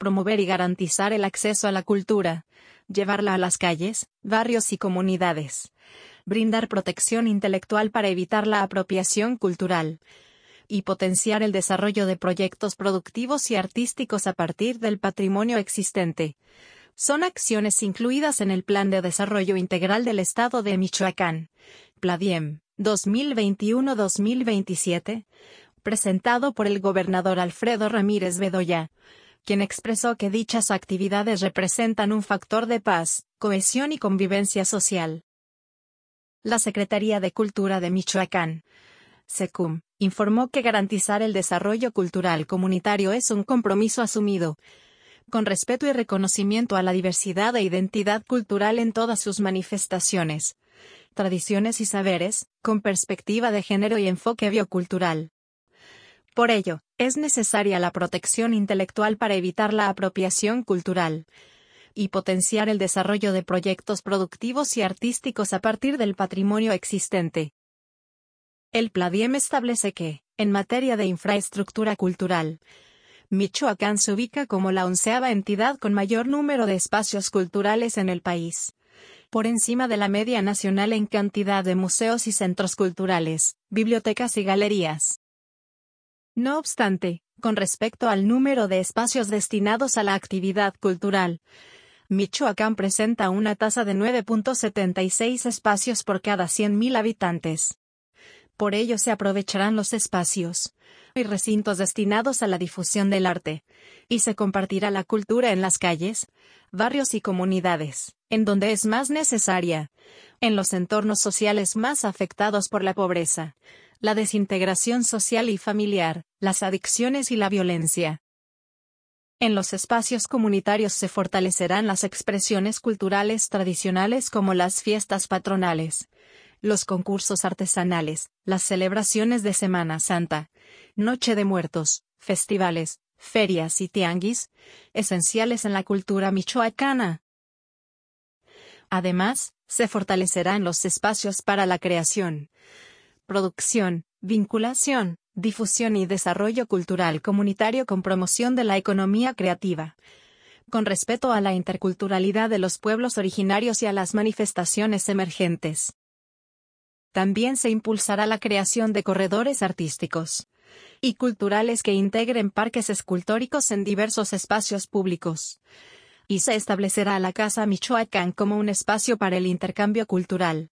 promover y garantizar el acceso a la cultura, llevarla a las calles, barrios y comunidades, brindar protección intelectual para evitar la apropiación cultural, y potenciar el desarrollo de proyectos productivos y artísticos a partir del patrimonio existente. Son acciones incluidas en el Plan de Desarrollo Integral del Estado de Michoacán, PLADIEM, 2021-2027, presentado por el gobernador Alfredo Ramírez Bedoya, quien expresó que dichas actividades representan un factor de paz, cohesión y convivencia social. La Secretaría de Cultura de Michoacán, SECUM, informó que garantizar el desarrollo cultural comunitario es un compromiso asumido, con respeto y reconocimiento a la diversidad e identidad cultural en todas sus manifestaciones, tradiciones y saberes, con perspectiva de género y enfoque biocultural. Por ello, es necesaria la protección intelectual para evitar la apropiación cultural y potenciar el desarrollo de proyectos productivos y artísticos a partir del patrimonio existente. El Pladiem establece que, en materia de infraestructura cultural, Michoacán se ubica como la onceava entidad con mayor número de espacios culturales en el país por encima de la media nacional en cantidad de museos y centros culturales, bibliotecas y galerías. No obstante, con respecto al número de espacios destinados a la actividad cultural, Michoacán presenta una tasa de 9.76 espacios por cada 100.000 habitantes. Por ello se aprovecharán los espacios y recintos destinados a la difusión del arte, y se compartirá la cultura en las calles, barrios y comunidades, en donde es más necesaria, en los entornos sociales más afectados por la pobreza, la desintegración social y familiar, las adicciones y la violencia. En los espacios comunitarios se fortalecerán las expresiones culturales tradicionales como las fiestas patronales, los concursos artesanales, las celebraciones de Semana Santa, Noche de Muertos, festivales, ferias y tianguis, esenciales en la cultura michoacana. Además, se fortalecerán los espacios para la creación, producción, vinculación, difusión y desarrollo cultural comunitario con promoción de la economía creativa, con respeto a la interculturalidad de los pueblos originarios y a las manifestaciones emergentes. También se impulsará la creación de corredores artísticos y culturales que integren parques escultóricos en diversos espacios públicos. Y se establecerá la Casa Michoacán como un espacio para el intercambio cultural,